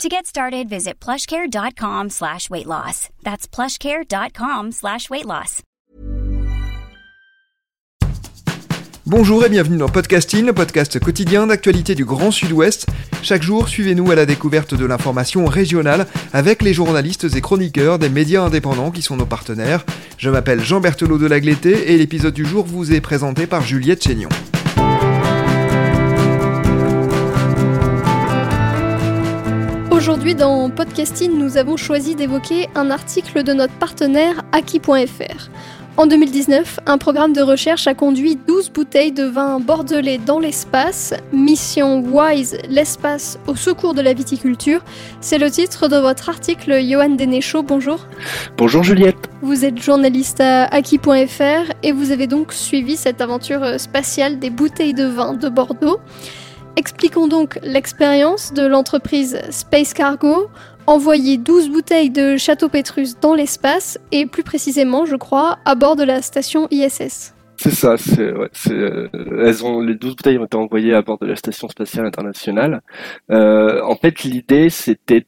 To get started, visit plushcare.com slash weight loss. That's plushcare.com slash weight loss. Bonjour et bienvenue dans Podcasting, le podcast quotidien d'actualité du Grand Sud-Ouest. Chaque jour, suivez-nous à la découverte de l'information régionale avec les journalistes et chroniqueurs des médias indépendants qui sont nos partenaires. Je m'appelle Jean Berthelot de Lagleté et l'épisode du jour vous est présenté par Juliette Chénion. Aujourd'hui dans Podcasting, nous avons choisi d'évoquer un article de notre partenaire Aki.fr. En 2019, un programme de recherche a conduit 12 bouteilles de vin bordelais dans l'espace. Mission WISE, l'espace au secours de la viticulture. C'est le titre de votre article, Johan Denéchaud. Bonjour. Bonjour Juliette. Vous êtes journaliste à Aki.fr et vous avez donc suivi cette aventure spatiale des bouteilles de vin de Bordeaux. Expliquons donc l'expérience de l'entreprise Space Cargo, envoyer 12 bouteilles de Château Pétrus dans l'espace et plus précisément, je crois, à bord de la station ISS. C'est ça, euh, elles ont, les 12 bouteilles ont été envoyées à bord de la Station Spatiale Internationale. Euh, en fait, l'idée, c'était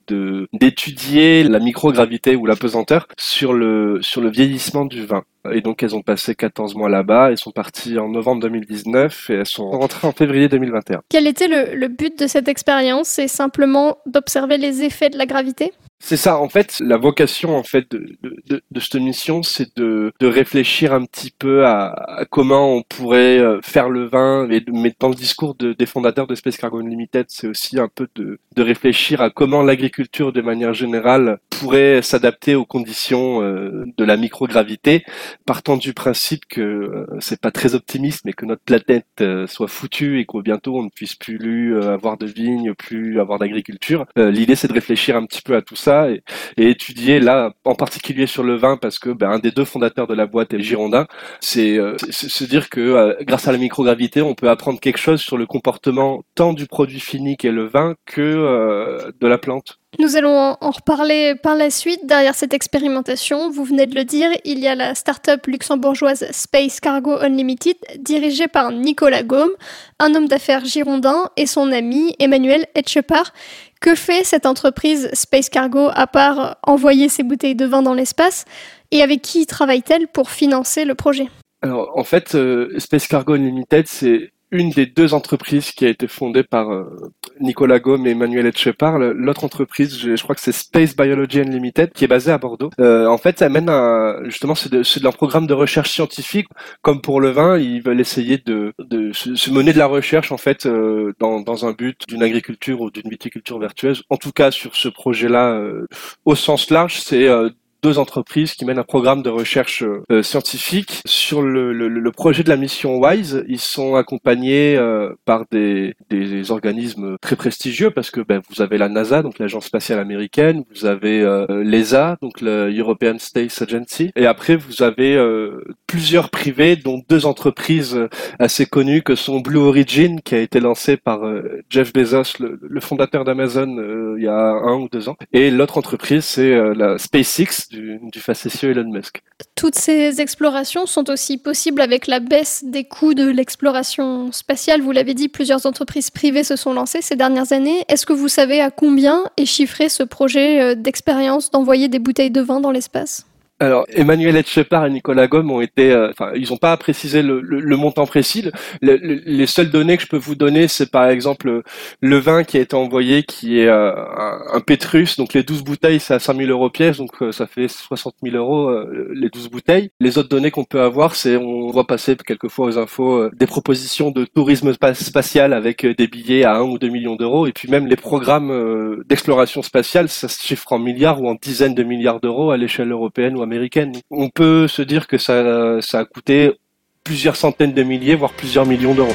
d'étudier la microgravité ou la pesanteur sur le, sur le vieillissement du vin. Et donc, elles ont passé 14 mois là-bas. Elles sont parties en novembre 2019 et elles sont rentrées en février 2021. Quel était le but de cette expérience? C'est simplement d'observer les effets de la gravité? C'est ça, en fait, la vocation en fait de, de, de, cette mission, c'est de, de réfléchir un petit peu à, à, comment on pourrait euh, faire le vin, et, mais dans le discours de, des fondateurs de Space Cargo Unlimited, c'est aussi un peu de, de réfléchir à comment l'agriculture, de manière générale, pourrait s'adapter aux conditions euh, de la microgravité, partant du principe que euh, c'est pas très optimiste, mais que notre planète soit foutue et qu'au bientôt on ne puisse plus avoir de vignes, plus avoir d'agriculture. L'idée, c'est de réfléchir un petit peu à tout ça et, étudier là en particulier sur le vin parce que ben, un des deux fondateurs de la boîte est girondin. C'est euh, se dire que euh, grâce à la microgravité, on peut apprendre quelque chose sur le comportement tant du produit fini qu'est le vin que euh, de la plante. Nous allons en reparler par la suite. Derrière cette expérimentation, vous venez de le dire, il y a la start-up luxembourgeoise Space Cargo Unlimited, dirigée par Nicolas Gaume, un homme d'affaires girondin, et son ami Emmanuel Etchepar. Que fait cette entreprise Space Cargo à part envoyer ses bouteilles de vin dans l'espace? Et avec qui travaille-t-elle pour financer le projet? Alors en fait, euh, Space Cargo Unlimited, c'est une des deux entreprises qui a été fondée par euh, Nicolas Gaume et Emmanuel Etchepar. L'autre entreprise, je, crois que c'est Space Biology Unlimited, qui est basée à Bordeaux. Euh, en fait, ça mène à, justement, c'est de, de, leur programme de recherche scientifique. Comme pour le vin, ils veulent essayer de, de se, mener de la recherche, en fait, euh, dans, dans un but d'une agriculture ou d'une viticulture vertueuse. En tout cas, sur ce projet-là, au sens large, c'est deux entreprises qui mènent un programme de recherche euh, scientifique. Sur le, le, le, projet de la mission WISE, ils sont accompagnés euh, par des, des, organismes très prestigieux parce que ben, vous avez la NASA, donc l'agence spatiale américaine, vous avez euh, l'ESA, donc le European Space Agency, et après vous avez euh, plusieurs privés, dont deux entreprises assez connues que sont Blue Origin, qui a été lancé par Jeff Bezos, le, le fondateur d'Amazon, il y a un ou deux ans, et l'autre entreprise c'est la SpaceX du, facétieux Elon Musk. Toutes ces explorations sont aussi possibles avec la baisse des coûts de l'exploration spatiale. Vous l'avez dit, plusieurs entreprises privées se sont lancées ces dernières années. Est-ce que vous savez à combien est chiffré ce projet euh, d'expérience d'envoyer des bouteilles de vin dans l'espace? Alors, Emmanuel Etchepar et Nicolas Gomme ont été, euh, enfin, ils n'ont pas précisé le, le, le, montant précis. Le, les seules données que je peux vous donner, c'est par exemple le vin qui a été envoyé, qui est euh, un, un, Pétrus. Donc, les 12 bouteilles, c'est à 5000 euros pièce, donc euh, ça fait 60 000 euros euh, les 12 bouteilles. Les autres données qu'on peut avoir, c'est, on voit passer quelquefois aux infos euh, des propositions de tourisme spatial avec des billets à 1 ou 2 millions d'euros. Et puis même les programmes d'exploration spatiale, ça se chiffre en milliards ou en dizaines de milliards d'euros à l'échelle européenne ou américaine. On peut se dire que ça, a coûté plusieurs centaines de milliers, voire plusieurs millions d'euros.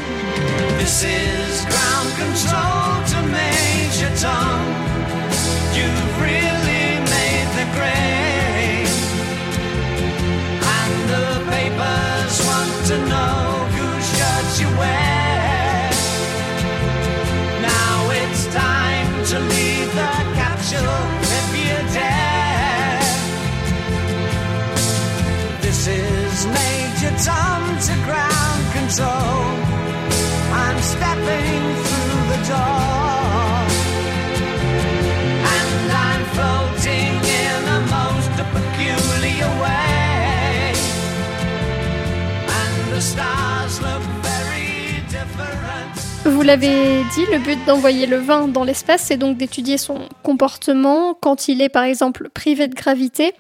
Vous l'avez dit, le but d'envoyer le vin dans l'espace, c'est donc d'étudier son comportement quand il est par exemple privé de gravité.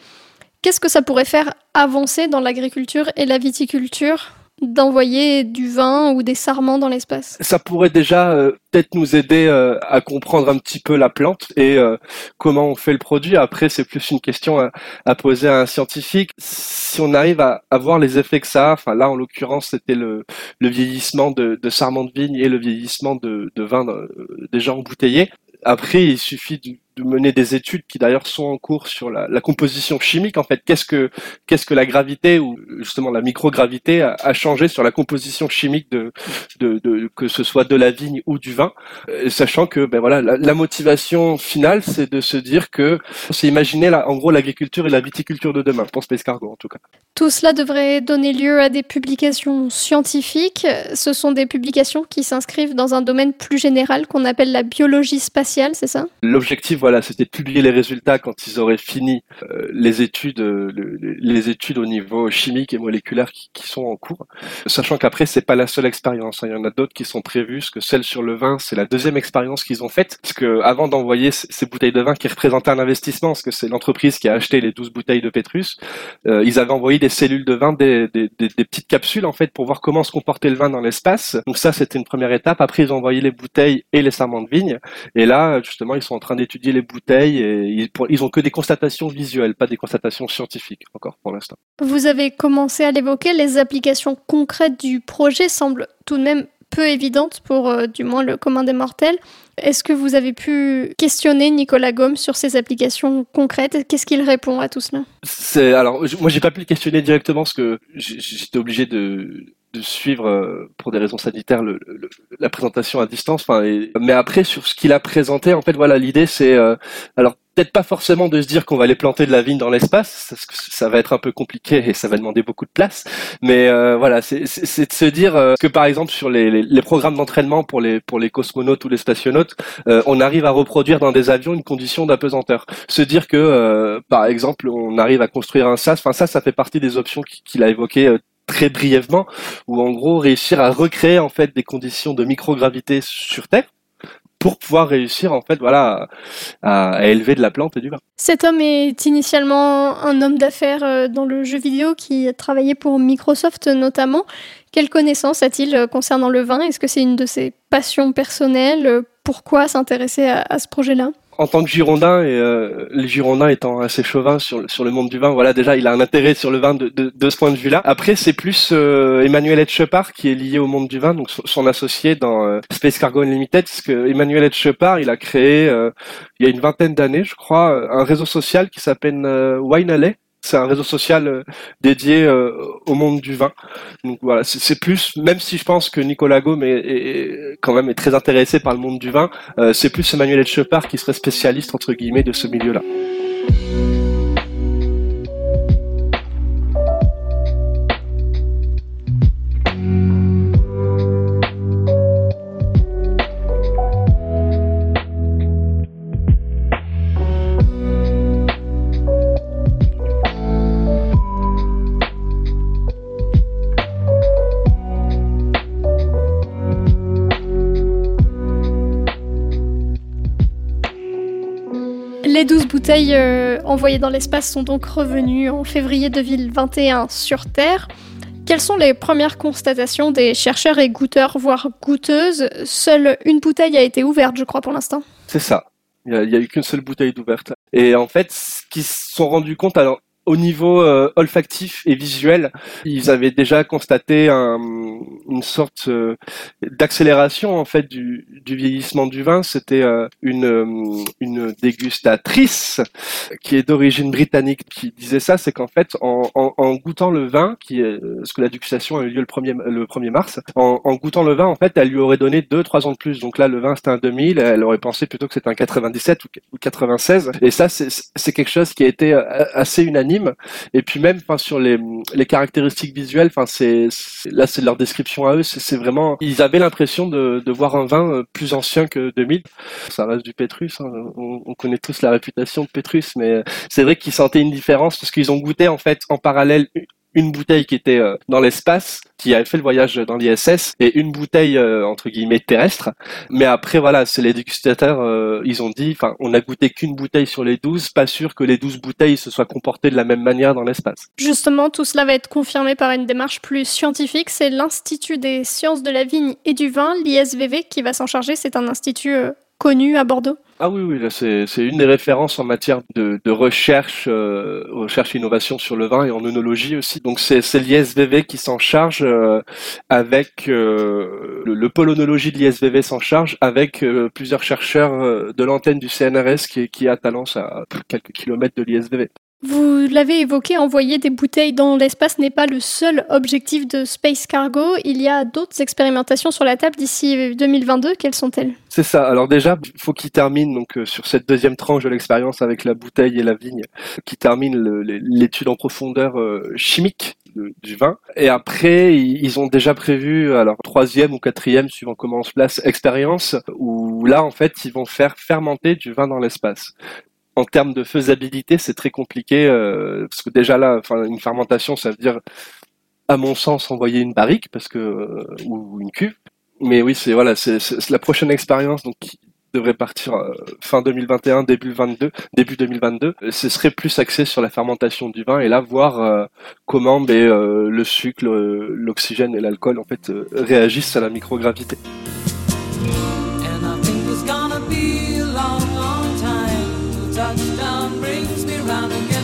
Qu'est-ce que ça pourrait faire avancer dans l'agriculture et la viticulture d'envoyer du vin ou des sarments dans l'espace? Ça pourrait déjà euh, peut-être nous aider euh, à comprendre un petit peu la plante et euh, comment on fait le produit. Après, c'est plus une question à, poser à un scientifique. Si on arrive à, voir les effets que ça a, enfin là en l'occurrence c'était le, vieillissement de, sarments de vigne et le vieillissement de, de vin déjà embouteillé. Après, il suffit de de mener des études qui d'ailleurs sont en cours sur la, la composition chimique. En fait, qu'est-ce que qu'est-ce que la gravité ou justement la microgravité a, a changé sur la composition chimique de, de, de, que ce soit de la vigne ou du vin, euh, sachant que ben voilà la, la motivation finale c'est de se dire que c'est imaginer là en gros l'agriculture et la viticulture de demain pour Space Cargo en tout cas. Tout cela devrait donner lieu à des publications scientifiques. Ce sont des publications qui s'inscrivent dans un domaine plus général qu'on appelle la biologie spatiale, c'est ça? L'objectif voilà, c'était de publier les résultats quand ils auraient fini euh, les études, euh, les études au niveau chimique et moléculaire qui, sont en cours. Sachant qu'après, c'est pas la seule expérience. Hein. Il y en a d'autres qui sont prévues. Ce que celle sur le vin, c'est la deuxième expérience qu'ils ont faite. Parce que avant d'envoyer ces bouteilles de vin qui représentaient un investissement, parce que c'est l'entreprise qui a acheté les 12 bouteilles de Petrus, euh, ils avaient envoyé des cellules de vin, des, des, petites capsules en fait pour voir comment se comportait le vin dans l'espace. Donc ça, c'était une première étape. Après, ils ont envoyé les bouteilles et les sarments de vigne. Et là, justement, ils sont en train d'étudier les bouteilles et ils, ils ont que des constatations visuelles, pas des constatations scientifiques encore pour l'instant. Vous avez commencé à l'évoquer, les applications concrètes du projet semblent tout de même peu évidentes pour euh, du moins le commun des mortels. Est-ce que vous avez pu questionner Nicolas Gomme sur ces applications concrètes? Qu'est-ce qu'il répond à tout cela? C'est alors moi j'ai pas pu le questionner directement parce que j'étais obligé de de suivre euh, pour des raisons sanitaires le, la présentation à distance. Enfin, mais après sur ce qu'il a présenté, en fait, voilà, l'idée c'est euh, alors peut-être pas forcément de se dire qu'on va aller planter de la vigne dans l'espace, parce que ça va être un peu compliqué et ça va demander beaucoup de place. Mais euh, voilà, c'est de se dire que par exemple sur les, les, les programmes d'entraînement pour les pour les cosmonautes ou les spationautes, on arrive à reproduire dans des avions une condition d'apesanteur. Se dire que par exemple on arrive à construire un SAS, enfin ça, ça fait partie des options qu'il a évoquées très brièvement, ou en gros réussir à recréer en fait des conditions de microgravité sur Terre pour pouvoir réussir en fait voilà à, élever de la plante et du vin. Cet homme est initialement un homme d'affaires euh, dans le jeu vidéo qui a travaillé pour Microsoft notamment. Quelle connaissance a-t-il euh, concernant le vin? Est-ce que c'est une de ses passions personnelles? Pourquoi s'intéresser à ce projet-là? En tant que Girondin et euh, les Girondins étant assez chauvins sur, le monde du vin, voilà déjà il a un intérêt sur le vin de, ce point de vue-là. Après c'est plus euh, Emmanuel Etchepard qui est lié au monde du vin, donc son, associé dans euh, Space Cargo Unlimited, parce que Emmanuel Etchepard il a créé il y a une vingtaine d'années je crois un réseau social qui s'appelle Wine Alley c'est un réseau social euh, dédié euh, au monde du vin. Donc voilà, c'est plus, même si je pense que Nicolas Gaume est, quand même est très intéressé par le monde du vin, euh, c'est plus Emmanuel Etchepard qui serait spécialiste entre guillemets de ce milieu-là. 12 bouteilles euh, envoyées dans l'espace sont donc revenues en février 2021 sur Terre. Quelles sont les premières constatations des chercheurs et goûteurs, voire goûteuses? Seule une bouteille a été ouverte, je crois, pour l'instant. C'est ça. Il n'y a, eu qu'une seule bouteille d'ouverte. Et en fait, ce qu'ils se sont rendus compte, alors au niveau euh, olfactif et visuel, ils avaient déjà constaté un, une sorte euh, d'accélération en fait du, vieillissement du vin. C'était euh, une, dégustatrice qui est d'origine britannique qui disait ça, c'est qu'en fait en, goûtant le vin, qui parce que la dégustation a eu lieu le 1er, le 1er mars, en, en, goûtant le vin, en fait, elle lui aurait donné 2-3 ans de plus. Donc là, le vin c'était un 2000, elle aurait pensé plutôt que c'était un 97 ou 96. Et ça, c'est quelque chose qui a été assez unanime Et puis même, sur les, caractéristiques visuelles, c'est là, c'est leur description à eux. C'est vraiment, ils avaient l'impression de, voir un vin euh, plus ancien que 2000. Ça reste du Pétrus. Hein. On, on, connaît tous la réputation de Pétrus, mais c'est vrai qu'ils sentaient une différence parce qu'ils ont goûté en fait en parallèle une bouteille qui était euh, dans l'espace, qui avait fait le voyage dans l'ISS, et une bouteille euh, entre guillemets terrestre. Mais après, voilà, c'est les dégustateurs, euh, ils ont dit, enfin, on a goûté qu'une bouteille sur les 12, pas sûr que les 12 bouteilles se soient comportées de la même manière dans l'espace. Justement, tout cela va être confirmé par une démarche plus scientifique. C'est l'Institut des sciences de la vigne et du vin, l'ISVV, qui va s'en charger. C'est un institut connu à Bordeaux? Ah oui, oui, c'est, une des références en matière de, de recherche, euh, recherche innovation sur le vin et en œnologie aussi. Donc c'est, c'est l'ISVV qui s'en charge euh, avec euh, le, le, pôle œnologie de l'ISVV s'en charge avec euh, plusieurs chercheurs de l'antenne du CNRS qui, qui est à Talence à quelques kilomètres de l'ISVV. Vous l'avez évoqué, envoyer des bouteilles dans l'espace n'est pas le seul objectif de Space Cargo. Il y a d'autres expérimentations sur la table d'ici 2022. Quelles sont-elles? C'est ça. Alors déjà, il faut qu'il termine donc euh, sur cette deuxième tranche de l'expérience avec la bouteille et la vigne, qui termine l'étude en profondeur euh, chimique du vin. Et après, ils ont déjà prévu, alors troisième ou quatrième, suivant comment on se place, expérience, où là, en fait, ils vont faire fermenter du vin dans l'espace en termes de faisabilité, c'est très compliqué euh, parce que déjà là, enfin, une fermentation, ça veut dire, à mon sens, envoyer une barrique parce que euh, ou une cuve. Mais oui, c'est voilà, c'est la prochaine expérience donc qui devrait partir euh, fin 2021, début 22, début 2022. Ce serait plus axé sur la fermentation du vin et là voir comment ben, le sucre, l'oxygène et l'alcool en fait réagissent à la microgravité. touchdown brings me round again.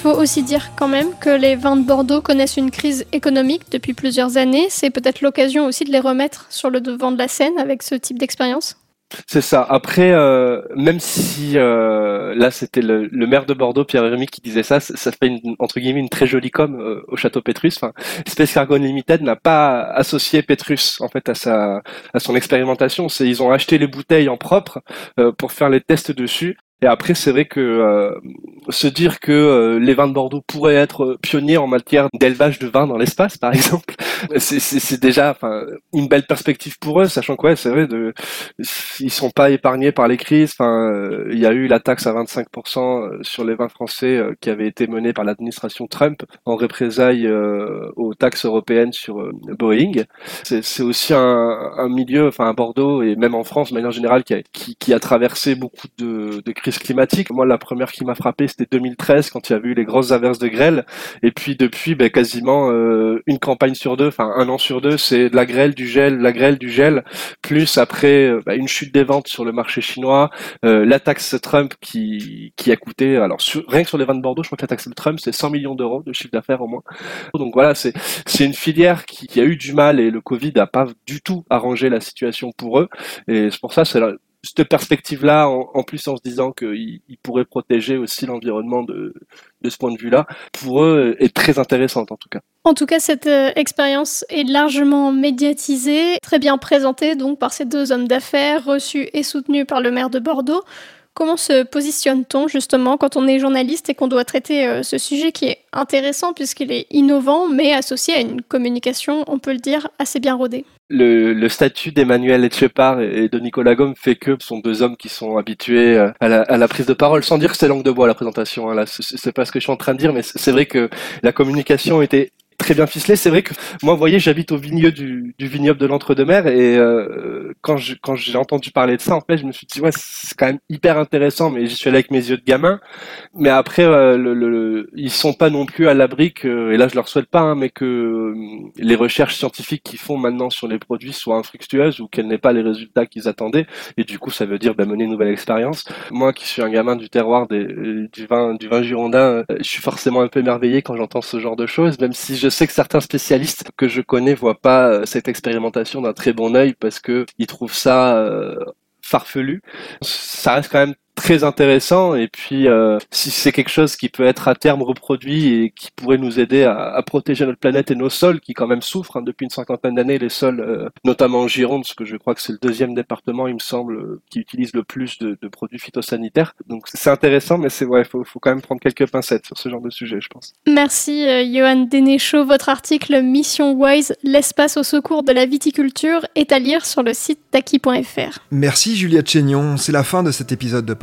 Faut aussi dire quand même que les vins de Bordeaux connaissent une crise économique depuis plusieurs années. C'est peut-être l'occasion aussi de les remettre sur le devant de la scène avec ce type d'expérience. C'est ça. Après, euh, même si euh, là c'était le, maire de Bordeaux, Pierre Rémy, qui disait ça, ça fait une, entre guillemets une très jolie com euh, au château Petrus. Enfin, Space Cargo Unlimited n'a pas associé Petrus en fait à son expérimentation. Ils ont acheté les bouteilles en propre pour faire les tests dessus. Et après, c'est vrai que se dire que euh, les vins de Bordeaux pourraient être pionniers en matière d'élevage de vin dans l'espace, par exemple, c'est déjà une belle perspective pour eux, sachant que ouais, c'est vrai, de, ils sont pas épargnés par les crises. Enfin, euh, il y a eu la taxe à 25% euh, sur les vins français qui avait été menée par l'administration Trump en représailles aux taxes européennes sur Boeing. C'est aussi un, un, milieu, enfin à Bordeaux et même en France de manière générale, qui a, qui, qui a traversé beaucoup de, de crises climatiques. Moi, la première qui m'a frappé, c'était 2013 quand il y a eu les grosses averses de grêle. Et puis depuis, ben, quasiment euh, une campagne sur deux, enfin un an sur deux, c'est de la grêle, du gel, la grêle, du gel. Plus après euh, ben, une chute des ventes sur le marché chinois, euh, la taxe Trump qui qui a coûté, alors rien que sur les vins de Bordeaux, je crois que la taxe de Trump c'est 100 millions d'euros de chiffre d'affaires au moins. Donc voilà, c'est c'est une filière qui, qui, a eu du mal et le Covid n'a pas du tout arrangé la situation pour eux. Et c'est pour ça c'est cette perspective-là, en, plus en se disant qu'ils pourraient protéger aussi l'environnement de, ce point de vue-là, pour eux est très intéressante en tout cas. En tout cas, cette euh, expérience est largement médiatisée, très bien présentée donc par ces deux hommes d'affaires, reçus et soutenus par le maire de Bordeaux. Comment se positionne-t-on justement quand on est journaliste et qu'on doit traiter euh, ce sujet qui est intéressant puisqu'il est innovant mais associé à une communication, on peut le dire, assez bien rodée? Le, statut d'Emmanuel Etchepar et de Nicolas Gomme fait que ce sont deux hommes qui sont habitués euh, à la, prise de parole, sans dire que c'est langue de bois la présentation. Hein, là, c'est pas ce que je suis en train de dire, mais c'est vrai que la communication était très bien ficelé. C'est vrai que moi, vous voyez, j'habite au vignoble du, du vignoble de l'Entre-deux-Mers et euh, quand je, quand j'ai entendu parler de ça, en fait, je me suis dit ouais, c'est quand même hyper intéressant. Mais j'y suis allé avec mes yeux de gamin. Mais après, euh, le, le, ils sont pas non plus à l'abri que, et là, je leur souhaite pas, hein, mais que euh, les recherches scientifiques qu'ils font maintenant sur les produits soient infructueuses ou qu'elles n'aient pas les résultats qu'ils attendaient. Et du coup, ça veut dire bah, mener une nouvelle expérience. Moi, qui suis un gamin du terroir des, du vin, du vin girondin, je suis forcément un peu émerveillé quand j'entends ce genre de choses, même si je sais que certains spécialistes que je connais voient pas euh, cette expérimentation d'un très bon œil parce que ils trouvent ça euh, farfelu. Ça reste quand même très intéressant. Et puis euh, si c'est quelque chose qui peut être à terme reproduit et qui pourrait nous aider à, à protéger notre planète et nos sols qui quand même souffrent hein, depuis une cinquantaine d'années les sols euh, notamment en Gironde parce que je crois que c'est le deuxième département il me semble euh, qui utilise le plus de, de produits phytosanitaires. Donc c'est intéressant mais c'est ouais faut, faut quand même prendre quelques pincettes sur ce genre de sujet je pense. Merci euh, Johan Denéchaud votre article Mission Wise l'espace au secours de la viticulture est à lire sur le site taki.fr merci Juliette Chénion. C'est la fin de cet épisode de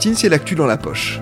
c'est l'actu dans la poche.